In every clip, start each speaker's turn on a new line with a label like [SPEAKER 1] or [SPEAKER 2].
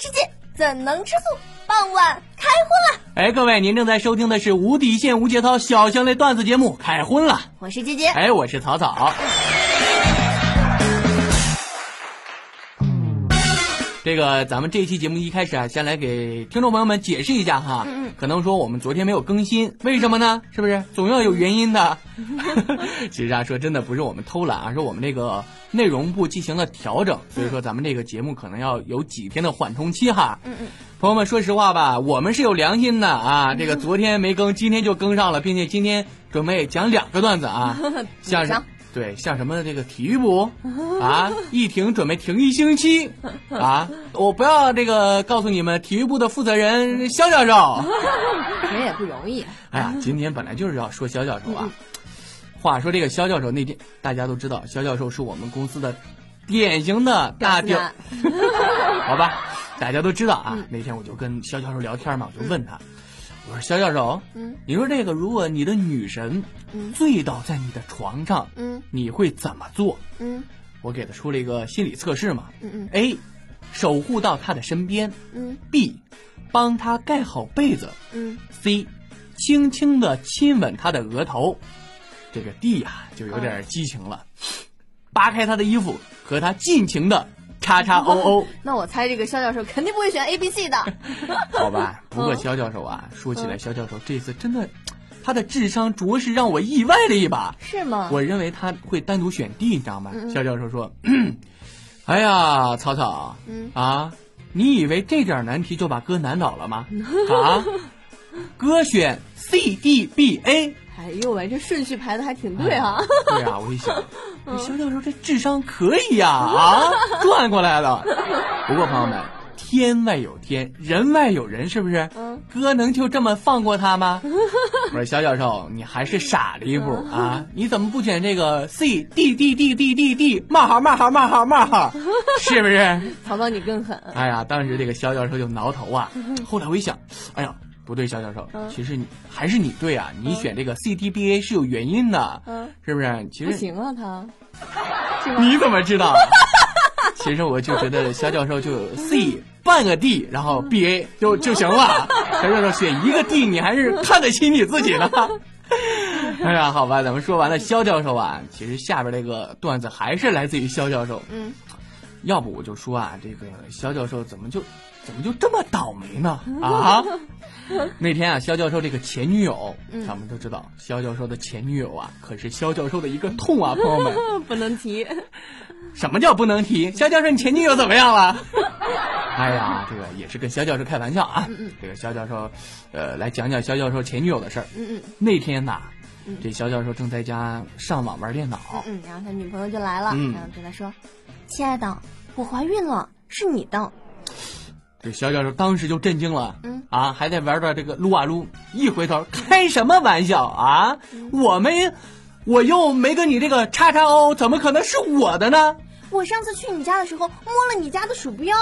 [SPEAKER 1] 世界，怎能吃素？傍晚开荤了。
[SPEAKER 2] 哎，各位，您正在收听的是无底线、无节操、小香类段子节目《开荤了》。
[SPEAKER 1] 我是姐姐，
[SPEAKER 2] 哎，我是草草。这个，咱们这期节目一开始啊，先来给听众朋友们解释一下哈。
[SPEAKER 1] 嗯嗯
[SPEAKER 2] 可能说我们昨天没有更新，为什么呢？是不是？总要有原因的。其实啊，说真的，不是我们偷懒啊，是我们这个内容部进行了调整，所以说咱们这个节目可能要有几天的缓冲期哈。
[SPEAKER 1] 嗯嗯，
[SPEAKER 2] 朋友们，说实话吧，我们是有良心的啊。这个昨天没更，今天就更上了，并且今天准备讲两个段子啊，像是
[SPEAKER 1] 上
[SPEAKER 2] 对像什么这个体育部 啊，一停准备停一星期啊。我不要这个告诉你们，体育部的负责人肖教授。
[SPEAKER 1] 人也不容易。
[SPEAKER 2] 哎呀，今天本来就是要说肖教授啊。话说这个肖教授那天，大家都知道，肖教授是我们公司的典型的大屌
[SPEAKER 1] 男，
[SPEAKER 2] 好吧，大家都知道啊。那天我就跟肖教授聊天嘛，我就问他，我说肖教授，
[SPEAKER 1] 嗯。
[SPEAKER 2] 你说这个，如果你的女神
[SPEAKER 1] 嗯。
[SPEAKER 2] 醉倒在你的床上，
[SPEAKER 1] 嗯。
[SPEAKER 2] 你会怎么做？
[SPEAKER 1] 嗯。
[SPEAKER 2] 我给他出了一个心理测试嘛
[SPEAKER 1] 嗯嗯
[SPEAKER 2] ，A，守护到他的身边
[SPEAKER 1] 嗯。
[SPEAKER 2] ；B，帮他盖好被子
[SPEAKER 1] 嗯
[SPEAKER 2] ，；C，轻轻的亲吻他的额头。这个 D 呀、就有点激情了，扒开他的衣服，和他尽情的叉叉 O O。
[SPEAKER 1] 那我猜这个肖教授肯定不会选 A、B、C 的。
[SPEAKER 2] 好吧，不过肖教授啊，说起来，肖教授这次真的，他的智商着实让我意外了一把。
[SPEAKER 1] 是吗？
[SPEAKER 2] 我认为他会单独选 D，你知道吗？肖教授说：“ 哎呀，草草，
[SPEAKER 1] 嗯
[SPEAKER 2] 啊，你以为这点难题就把哥难倒了吗？啊，哥选 C D B A。
[SPEAKER 1] 哎呦喂，这顺序排的还挺对哈、
[SPEAKER 2] 对啊，我一想，这肖教授这智商可以呀啊 转过来了。不过朋友们，天外有天，人外有人，是不是？
[SPEAKER 1] 嗯
[SPEAKER 2] 哥能就这么放过他吗？我说肖教授，你还是傻了一步啊！你怎么不选这个 C D D D D D D 冒号冒号冒号冒号？是不是？
[SPEAKER 1] 曹操你更狠。
[SPEAKER 2] 哎呀，当时这个肖教授就挠头啊。后来我一想，哎呀，不对，肖教授，
[SPEAKER 1] 嗯
[SPEAKER 2] 其实你还是你对啊，你选这个 C D B A 是有原因的，
[SPEAKER 1] 嗯，
[SPEAKER 2] 是不是？其实
[SPEAKER 1] 不行啊，他。
[SPEAKER 2] 你怎么知道？其实我就觉得肖教授就有 C 半个 D，然后 B A 就就行了。肖教授选一个 D，你还是看得起你自己呢。哎呀，好吧，咱们说完了肖教授啊，其实下边这个段子还是来自于肖教授。
[SPEAKER 1] 嗯，
[SPEAKER 2] 要不我就说啊，这个肖教授怎么就怎么就这么倒霉呢？啊！那天啊，肖教授这个前女友，
[SPEAKER 1] 嗯
[SPEAKER 2] 咱们都知道，肖教授的前女友啊，可是肖教授的一个痛啊，朋友们。
[SPEAKER 1] 不能提。
[SPEAKER 2] 什么叫不能提？肖教授，你前女友怎么样了？哎呀，这个也是跟肖教授开玩笑啊。
[SPEAKER 1] 嗯嗯
[SPEAKER 2] 这个肖教授，呃，来讲讲肖教授前女友的事儿。
[SPEAKER 1] 嗯嗯
[SPEAKER 2] 那天呐，
[SPEAKER 1] 嗯
[SPEAKER 2] 这肖教授正在家上网玩电脑，
[SPEAKER 1] 嗯，然后他女朋友就来了，
[SPEAKER 2] 嗯
[SPEAKER 1] 然后对他说：“亲爱的，我怀孕了，是你的。
[SPEAKER 2] 这小教授当时就震惊了。
[SPEAKER 1] 嗯
[SPEAKER 2] 啊，还在玩着这个撸啊撸，一回头，开什么玩笑啊？我没，我又没跟你这个叉叉 O，怎么可能是我的呢？
[SPEAKER 1] 我上次去你家的时候摸了你家的鼠标。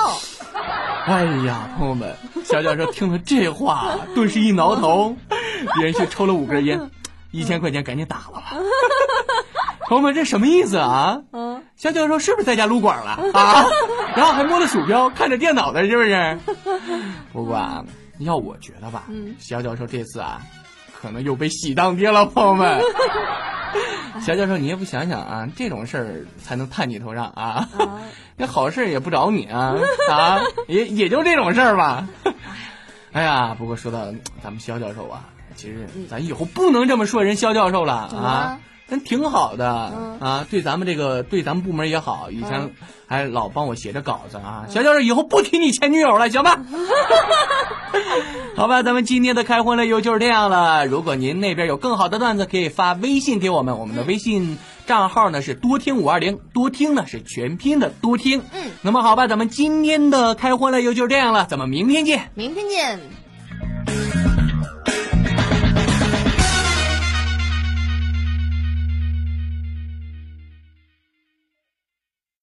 [SPEAKER 2] 哎呀，朋友们，小教授听了这话，顿时一挠头，连续抽了五根烟，一千块钱赶紧打了吧。朋友们，这什么意思啊？
[SPEAKER 1] 嗯，
[SPEAKER 2] 肖教授是不是在家撸管了啊？然后还摸着鼠标看着电脑呢，是不是？不过啊，要我觉得吧，
[SPEAKER 1] 嗯
[SPEAKER 2] 肖教授这次啊，可能又被喜当爹了，朋友们。肖教授，你也不想想啊，这种事儿才能探你头上啊！
[SPEAKER 1] 啊，
[SPEAKER 2] 那好事也不找你啊啊，也也就这种事儿吧。哎呀，不过说到咱们肖教授啊，其实咱以后不能这么说人肖教授了啊，人挺好的、
[SPEAKER 1] 嗯
[SPEAKER 2] 啊，对咱们这个对咱们部门也好，以前
[SPEAKER 1] 嗯
[SPEAKER 2] 还老帮我写着稿子啊。小教授以后不提你前女友了，行吧？好吧，咱们今天的开荤了又就是这样了。如果您那边有更好的段子，可以发微信给我们，我们的微信账号呢是多听五二零，多听呢是全拼的多听。
[SPEAKER 1] 嗯，
[SPEAKER 2] 那么好吧，咱们今天的开荤了又就是这样了，咱们明天见。
[SPEAKER 1] 明天见。